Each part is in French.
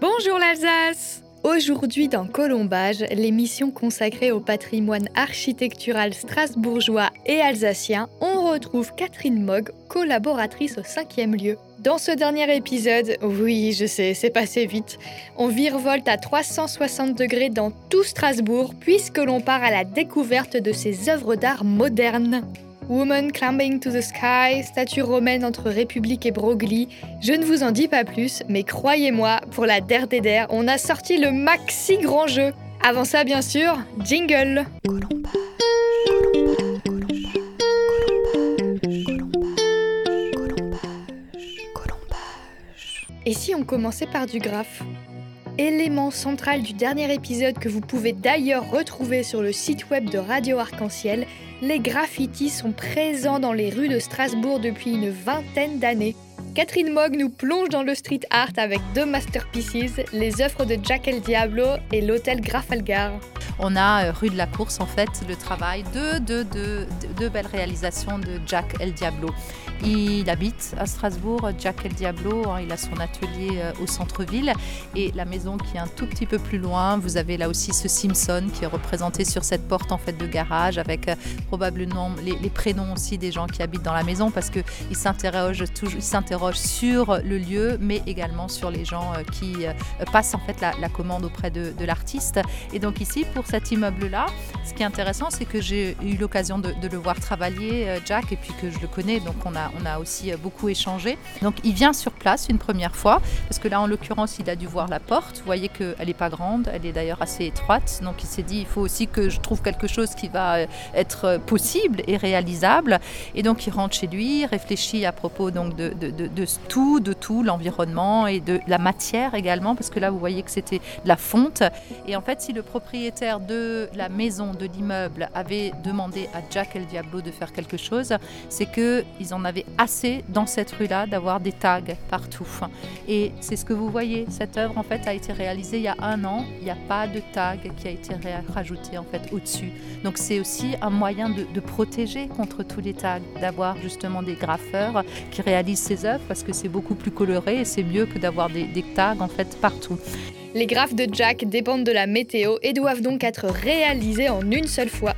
Bonjour l'Alsace Aujourd'hui dans Colombage, l'émission consacrée au patrimoine architectural strasbourgeois et alsacien, on retrouve Catherine Mogg, collaboratrice au cinquième lieu. Dans ce dernier épisode, oui, je sais, c'est passé vite, on virevolte à 360 degrés dans tout Strasbourg puisque l'on part à la découverte de ces œuvres d'art modernes. Woman Climbing to the Sky, statue romaine entre République et Broglie. Je ne vous en dis pas plus, mais croyez-moi, pour la Der Der, on a sorti le maxi grand jeu. Avant ça, bien sûr, jingle. Et si on commençait par du graphe? Élément central du dernier épisode que vous pouvez d'ailleurs retrouver sur le site web de Radio Arc-en-Ciel, les graffitis sont présents dans les rues de Strasbourg depuis une vingtaine d'années. Catherine Mogg nous plonge dans le street art avec deux masterpieces, les œuvres de Jack El Diablo et l'hôtel Grafalgar. On a euh, rue de la Course en fait le travail de deux belles réalisations de Jack El Diablo. Il habite à Strasbourg, Jack El Diablo, hein, il a son atelier euh, au centre-ville et la maison qui est un tout petit peu plus loin, vous avez là aussi ce Simpson qui est représenté sur cette porte en fait de garage avec euh, probablement les, prénoms aussi des gens qui habitent dans la maison parce qu'il s'interroge s'interroge sur le lieu mais également sur les gens euh, qui passent en fait la, commande auprès de, l'artiste. Et donc ici pour cet immeuble-là, ce qui est intéressant c'est que j'ai eu l'occasion de, de, le voir travailler Jack et puis que je le connais donc on a on a aussi euh, beaucoup échangé. Donc il vient sur place une première fois, parce que là en l'occurrence il a dû voir la porte. Vous voyez qu'elle n'est pas grande, elle est d'ailleurs assez étroite. Donc il s'est dit il faut aussi que je trouve quelque chose qui va euh, être euh, possible et réalisable. Et donc il rentre chez lui, réfléchit à propos donc de, de tout, de tout, l'environnement et de la matière également, parce que là vous voyez que c'était la fonte. Et en fait si le propriétaire de la maison, de l'immeuble avait demandé à Jack El Diablo de faire quelque chose, c'est qu'ils en avaient assez dans cette rue-là d'avoir des tags partout. Et c'est ce que vous voyez. Cette œuvre en fait a été réalisée il y a un an. Il n'y a pas de tag qui a été rajouté en fait au-dessus. Donc c'est aussi un moyen de, protéger contre tous les tags, d'avoir justement des graffeurs qui réalisent ces œuvres parce que c'est beaucoup plus coloré et c'est mieux que d'avoir des, des tags en fait partout. Les graphes de Jack dépendent de la météo et doivent donc être réalisés en une seule fois.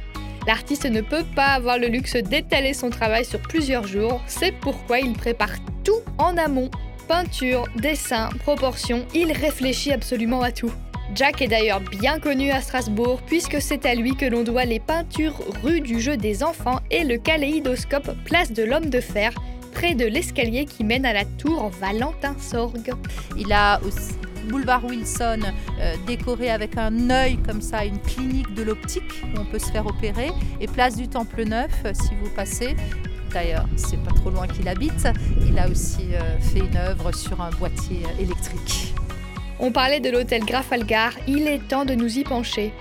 L'artiste ne peut pas avoir le luxe d'étaler son travail sur plusieurs jours, c'est pourquoi il prépare tout en amont. Peinture, dessin, proportion, il réfléchit absolument à tout. Jack est d'ailleurs bien connu à Strasbourg puisque c'est à lui que l'on doit les peintures rue du jeu des enfants et le kaléidoscope place de l'homme de fer près de l'escalier qui mène à la tour Valentin Sorgue. Il a aussi boulevard Wilson, euh, décoré avec un œil comme ça, une clinique de l'optique où on peut se faire opérer, et place du Temple Neuf, euh, si vous passez. D'ailleurs, c'est pas trop loin qu'il habite. Il a aussi euh, fait une œuvre sur un boîtier électrique. On parlait de l'hôtel Grafalgar, il est temps de nous y pencher.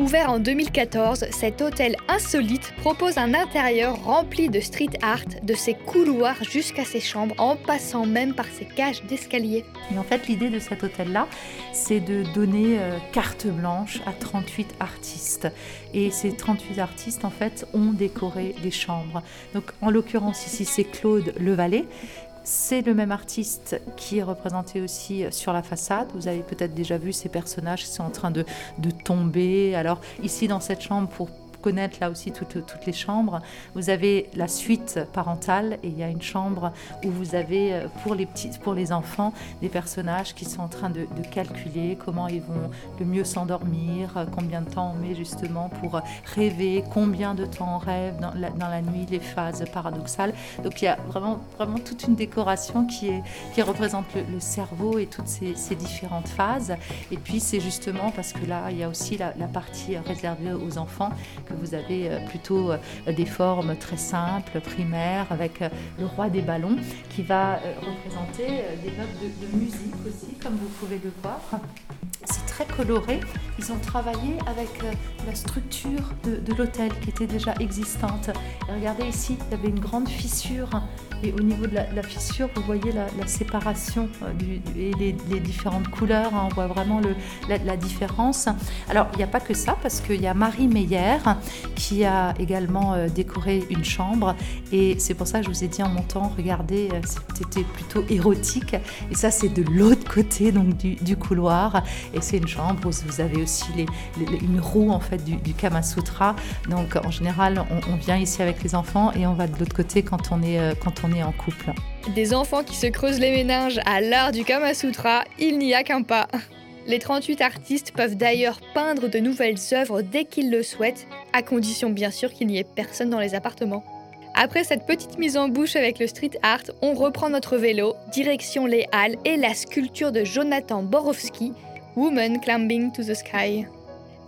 Ouvert en 2014, cet hôtel insolite propose un intérieur rempli de street art, de ses couloirs jusqu'à ses chambres, en passant même par ses cages d'escalier. Et en fait, l'idée de cet hôtel-là, c'est de donner euh, carte blanche à 38 artistes. Et ces 38 artistes, en fait, ont décoré les chambres. Donc, en l'occurrence, ici, c'est Claude Levalet c'est le même artiste qui est représenté aussi sur la façade. Vous avez peut-être déjà vu ces personnages qui sont en train de, de tomber. Alors ici dans cette chambre, pour là aussi toutes, les chambres. Vous avez la suite parentale et il y a une chambre où vous avez euh, pour les petits, pour les enfants des personnages qui sont en train de, calculer comment ils vont le mieux s'endormir, euh, combien de temps on met justement pour rêver, combien de temps on rêve dans la, nuit, les phases paradoxales. Donc il y a vraiment, vraiment toute une décoration qui, est, qui représente le, cerveau et toutes ces, différentes phases. Et puis c'est justement parce que là il y a aussi la, la partie réservée aux enfants que vous avez euh, plutôt euh, des formes très simples, primaires, avec euh, le roi des ballons qui va représenter des notes de, musique aussi, comme vous pouvez le voir. C'est très colorés. Ils ont travaillé avec la structure de, l'hôtel qui était déjà existante. regardez ici, il y avait une grande fissure et au niveau de la, fissure, vous voyez la, séparation du, et les, différentes couleurs. Hein. on voit vraiment la, différence. Alors, il n'y a pas que ça, parce qu'il y a Marie Meyer qui a également décoré une chambre. Et c'est pour ça que je vous ai dit en montant, regardez, c'était plutôt érotique. Et ça, c'est de l'autre côté donc du, couloir. C'est une chambre vous avez aussi une roue en fait du, Kama Sutra. Donc, en général, on, vient ici avec les enfants et on va de l'autre côté quand on est, quand on est en couple. Des enfants qui se creusent les méninges à l'art du Kama Sutra, il n'y a qu'un pas. Les 38 artistes peuvent d'ailleurs peindre de nouvelles œuvres dès qu'ils le souhaitent, à condition bien sûr qu'il n'y ait personne dans les appartements. Après cette petite mise en bouche avec le street art, on reprend notre vélo, direction les Halles et la sculpture de Jonathan Borowski, Woman Climbing to the Sky.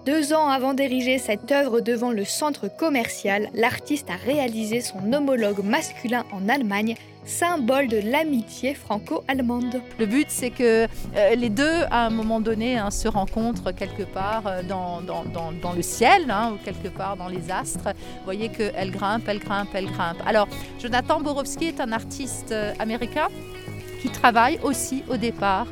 Deux ans avant d'ériger cette œuvre devant le centre commercial, l'artiste a réalisé son homologue masculin en Allemagne symbole de l'amitié franco-allemande. Le but, c'est que euh, les deux, à un moment donné, hein, se rencontrent quelque part euh, dans, le ciel hein, ou quelque part dans les astres. Vous voyez qu'elle grimpe, elle grimpe, elle grimpe. Alors, Jonathan Borowski est un artiste euh, américain qui travaille aussi au départ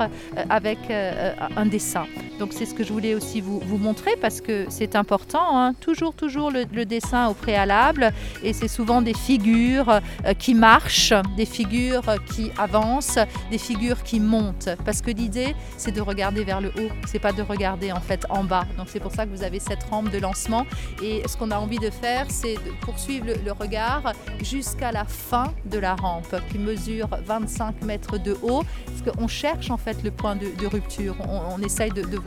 avec un dessin. Donc c'est ce que je voulais aussi vous, montrer parce que c'est important. Hein. Toujours, toujours le, dessin au préalable. Et c'est souvent des figures euh, qui marchent, des figures qui avancent, des figures qui montent. Parce que l'idée, c'est de regarder vers le haut. C'est pas de regarder en fait en bas. Donc c'est pour ça que vous avez cette rampe de lancement. Et ce qu'on a envie de faire, c'est de poursuivre le, regard jusqu'à la fin de la rampe qui mesure 25 mètres de haut. Parce qu'on cherche en fait le point de, rupture. On, essaye de, de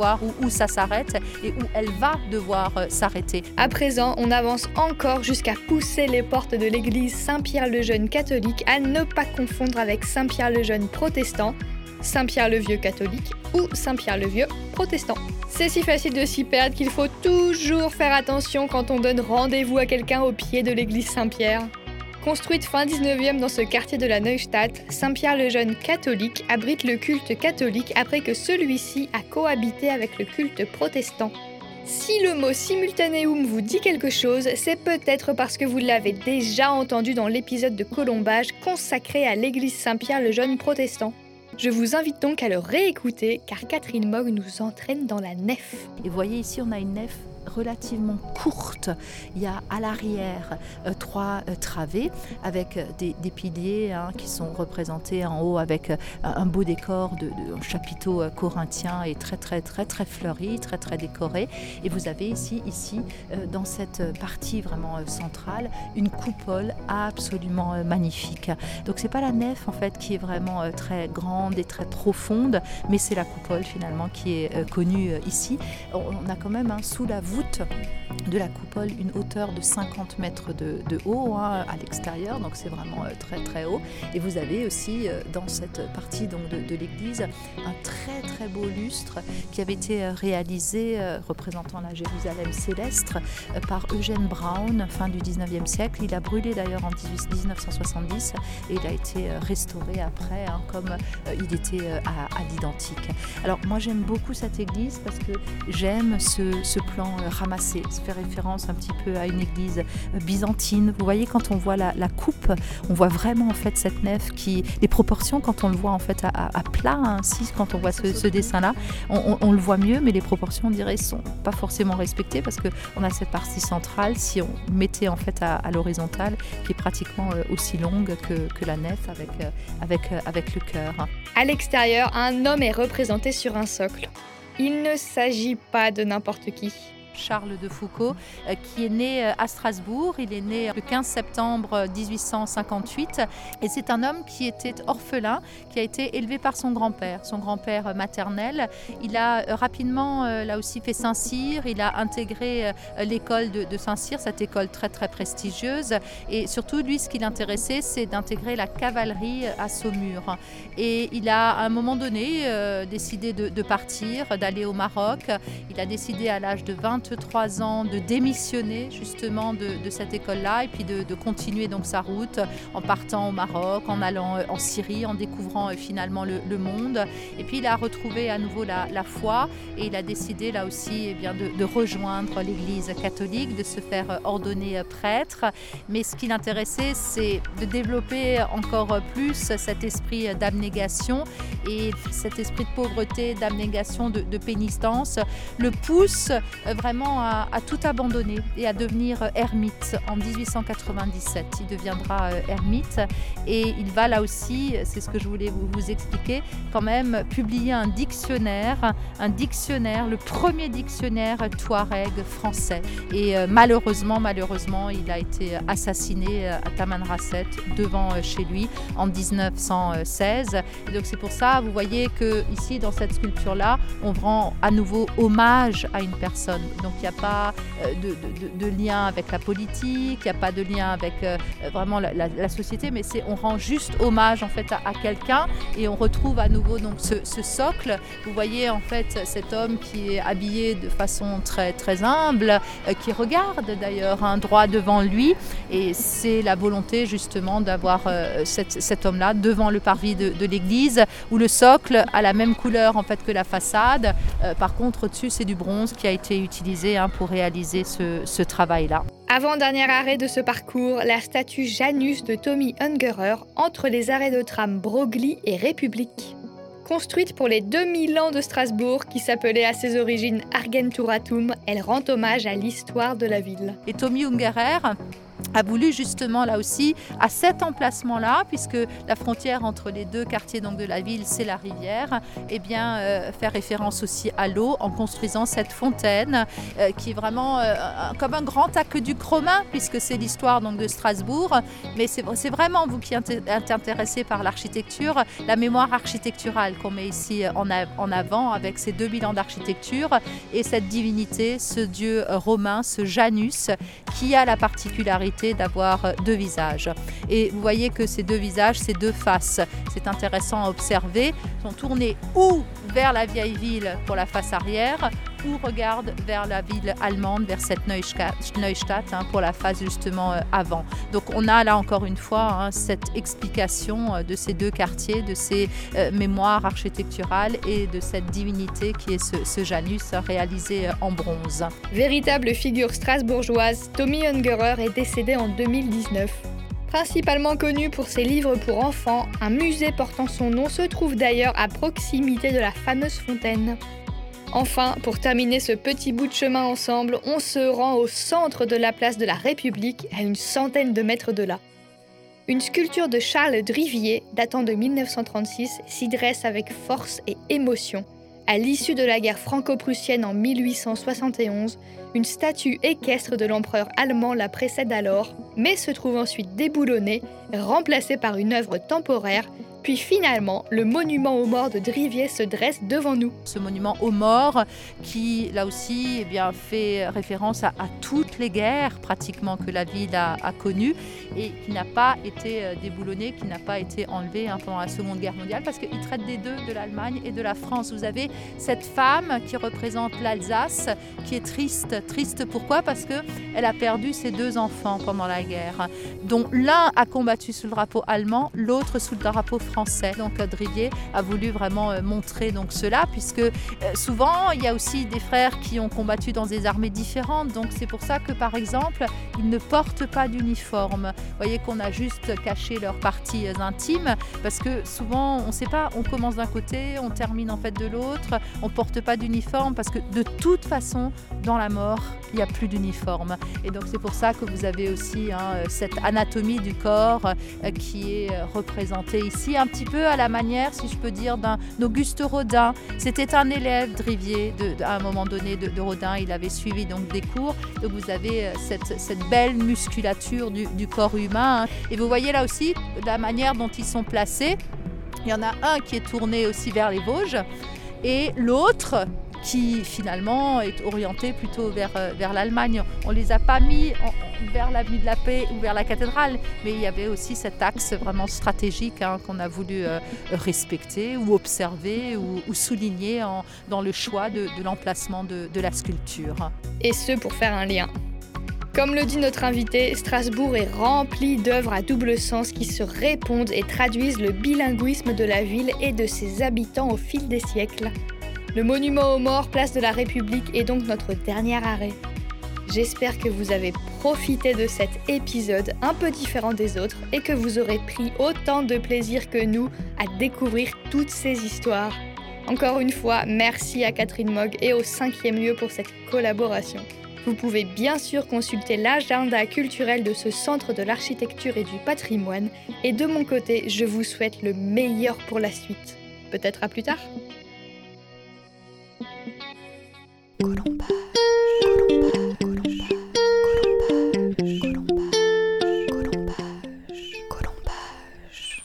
où, ça s'arrête et où elle va devoir euh, s'arrêter. À présent, on avance encore jusqu'à pousser les portes de l'église Saint-Pierre-le-Jeune catholique à ne pas confondre avec Saint-Pierre-le-Jeune protestant, Saint-Pierre-le-Vieux catholique ou Saint-Pierre-le-Vieux protestant. C'est si facile de s'y perdre qu'il faut toujours faire attention quand on donne rendez-vous à quelqu'un au pied de l'église Saint-Pierre. Construite fin 19e dans ce quartier de la Neustadt, Saint-Pierre-le-Jeune catholique abrite le culte catholique après que celui-ci a cohabité avec le culte protestant. Si le mot simultanéum vous dit quelque chose, c'est peut-être parce que vous l'avez déjà entendu dans l'épisode de Colombage consacré à l'église Saint-Pierre-le-Jeune protestant. Je vous invite donc à le réécouter car Catherine Mogg nous entraîne dans la nef. Et voyez ici, on a une nef relativement courte. Il y a à l'arrière euh, trois euh, travées avec euh, des, piliers hein, qui sont représentés en haut avec un beau décor de, de chapiteau corinthien et très très très très fleuri, très très décoré. Et vous avez ici ici dans cette partie vraiment centrale une coupole absolument magnifique. Donc c'est pas la nef en fait qui est vraiment très grande et très profonde, mais c'est la coupole finalement qui est connue ici. On a quand même hein, sous la voûte de la coupole une hauteur de 50 mètres de, haut hein, à l'extérieur, donc c'est vraiment euh, très très haut. Et vous avez aussi euh, dans cette partie donc, de, l'église un très très beau lustre qui avait été euh, réalisé représentant la Jérusalem céleste par Eugène Brown, fin du 19e siècle. Il a brûlé d'ailleurs en 1970 et il a été restauré après hein, comme il était à, l'identique. Alors moi j'aime beaucoup cette église parce que j'aime ce plan ramassé. Ça fait référence un petit peu à une église euh, byzantine. Vous voyez, quand on voit la, coupe, on voit vraiment en fait cette nef qui. Les proportions, quand on le voit en fait à, plat, ainsi, hein, quand on voit ce, dessin-là, on, le voit mieux, mais les proportions, on dirait, sont pas forcément respectées parce qu'on a cette partie centrale, si on mettait en fait à, l'horizontale, qui est pratiquement euh, aussi longue que, la nef avec, euh, avec, avec le cœur. À l'extérieur, un homme est représenté sur un socle. Il ne s'agit pas de n'importe qui. Charles de Foucault, euh, qui est né euh, à Strasbourg. Il est né le 15 septembre 1858 et c'est un homme qui était orphelin, qui a été élevé par son grand-père, son grand-père maternel. Il a euh, rapidement, là aussi, fait Saint-Cyr. Il a intégré l'école de, Saint-Cyr, cette école très très prestigieuse. Et surtout, lui, ce qui l'intéressait, c'est d'intégrer la cavalerie à Saumur. Et il a, à un moment donné, décidé de, de partir, d'aller au Maroc. Il a décidé à l'âge de 20 23 ans de démissionner justement de, cette école-là et puis de, continuer donc sa route en partant au Maroc, en allant en Syrie, en découvrant finalement le, monde. Et puis il a retrouvé à nouveau la, foi et il a décidé là aussi eh bien, de, rejoindre l'Église catholique, de se faire ordonner prêtre. Mais ce qui l'intéressait, c'est de développer encore plus cet esprit d'abnégation et cet esprit de pauvreté, d'abnégation, de, pénitence, le pousse vraiment à, tout abandonner et à devenir ermite. En 1897, il deviendra euh, ermite et il va là aussi, c'est ce que je voulais vous, expliquer, quand même publier un dictionnaire, un dictionnaire, le premier dictionnaire touareg français. Et euh, malheureusement, malheureusement, il a été assassiné euh, à Tamanrasset devant chez lui en 1916. Et donc c'est pour ça, vous voyez que ici dans cette sculpture là, on rend à nouveau hommage à une personne. Donc il n'y a pas euh, de, lien avec la politique, il n'y a pas de lien avec euh, vraiment la, société, mais on rend juste hommage en fait à, quelqu'un et on retrouve à nouveau donc ce, socle. Vous voyez en fait cet homme qui est habillé de façon très très humble, euh, qui regarde d'ailleurs un droit devant lui et c'est la volonté justement d'avoir cet homme-là devant le parvis de, l'église où le socle a la même couleur en fait que la façade. par contre au-dessus c'est du bronze qui a été utilisé hein, pour réaliser ce, travail-là. Avant-dernier arrêt de ce parcours, la statue Janus de Tommy Ungerer entre les arrêts de tram Broglie et République. Construite pour les 2000 ans de Strasbourg, qui s'appelait à ses origines Argenturatum, elle rend hommage à l'histoire de la ville. Et Tommy Ungerer, a voulu justement là aussi, à cet emplacement-là, puisque la frontière entre les deux quartiers donc, de la ville, c'est la rivière, et eh bien, euh, faire référence aussi à l'eau en construisant cette fontaine euh, qui est vraiment euh, comme un grand aqueduc romain, puisque c'est l'histoire donc, de Strasbourg. Mais c'est vraiment vous qui êtes intéressé par l'architecture, la mémoire architecturale qu'on met ici en, en avant avec ces deux bilans d'architecture et cette divinité, ce dieu romain, ce Janus, qui a la particularité d'avoir deux visages. Et vous voyez que ces deux visages, ces deux faces, c'est intéressant à observer, sont tournés ou vers la vieille ville pour la face arrière, ou regardent vers la ville allemande, vers cette Neustadt, hein, pour la face justement euh, avant. Donc on a là encore une fois hein, cette explication euh, de ces deux quartiers, de ces mémoires architecturales et de cette divinité qui est ce, ce Janus réalisé en bronze. Véritable figure strasbourgeoise, Tommy Ungerer est décédé en 2019. Principalement connu pour ses livres pour enfants, un musée portant son nom se trouve d'ailleurs à proximité de la fameuse fontaine. Enfin, pour terminer ce petit bout de chemin ensemble, on se rend au centre de la place de la République, à une centaine de mètres de là. Une sculpture de Charles Drivier, datant de 1936, s'y dresse avec force et émotion. À l'issue de la guerre franco-prussienne en 1871, une statue équestre de l'empereur allemand la précède alors, mais se trouve ensuite déboulonnée, remplacée par une œuvre temporaire puis finalement, le monument aux morts de Drivier se dresse devant nous. Ce monument aux morts qui, là aussi, eh bien, fait référence à, toutes les guerres pratiquement que la ville a, connues et qui n'a pas été euh, déboulonné, qui n'a pas été enlevé hein, pendant la Seconde Guerre mondiale parce qu'il traite des deux, de l'Allemagne et de la France. Vous avez cette femme qui représente l'Alsace, qui est triste. Triste pourquoi? Parce qu'elle a perdu ses deux enfants pendant la guerre, dont l'un a combattu sous le drapeau allemand, l'autre sous le drapeau français français. Donc Drivier a voulu vraiment euh, montrer donc cela, puisque euh, souvent il y a aussi des frères qui ont combattu dans des armées différentes. Donc c'est pour ça que par exemple ils ne portent pas d'uniforme. Vous voyez qu'on a juste caché leurs parties euh, intimes, parce que souvent on ne sait pas, on commence d'un côté, on termine en fait de l'autre, on porte pas d'uniforme parce que de toute façon dans la mort il n'y a plus d'uniforme. Et donc c'est pour ça que vous avez aussi hein, cette anatomie du corps qui est représentée ici un petit peu à la manière, si je peux dire, d'un Auguste Rodin. C'était un élève Drivier de, à un moment donné de, Rodin. Il avait suivi donc des cours. Donc vous avez euh, cette, belle musculature du, corps humain. Hein. Et vous voyez là aussi la manière dont ils sont placés. Il y en a un qui est tourné aussi vers les Vosges et l'autre qui finalement est orienté plutôt vers, euh, vers l'Allemagne. On les a pas mis vers l'avenue de la Paix ou vers la cathédrale, mais il y avait aussi cet axe vraiment stratégique hein, qu'on a voulu euh, respecter ou observer ou, souligner dans le choix de, l'emplacement de, de la sculpture. Et ce pour faire un lien comme le dit notre invité, Strasbourg est rempli d'œuvres à double sens qui se répondent et traduisent le bilinguisme de la ville et de ses habitants au fil des siècles. Le monument aux morts, place de la République, est donc notre dernier arrêt. J'espère que vous avez profité de cet épisode un peu différent des autres et que vous aurez pris autant de plaisir que nous à découvrir toutes ces histoires. Encore une fois, merci à Catherine Mogg et au cinquième lieu pour cette collaboration. Vous pouvez bien sûr consulter l'agenda culturel de ce centre de l'architecture et du patrimoine. Et de mon côté, je vous souhaite le meilleur pour la suite. Peut-être à plus tard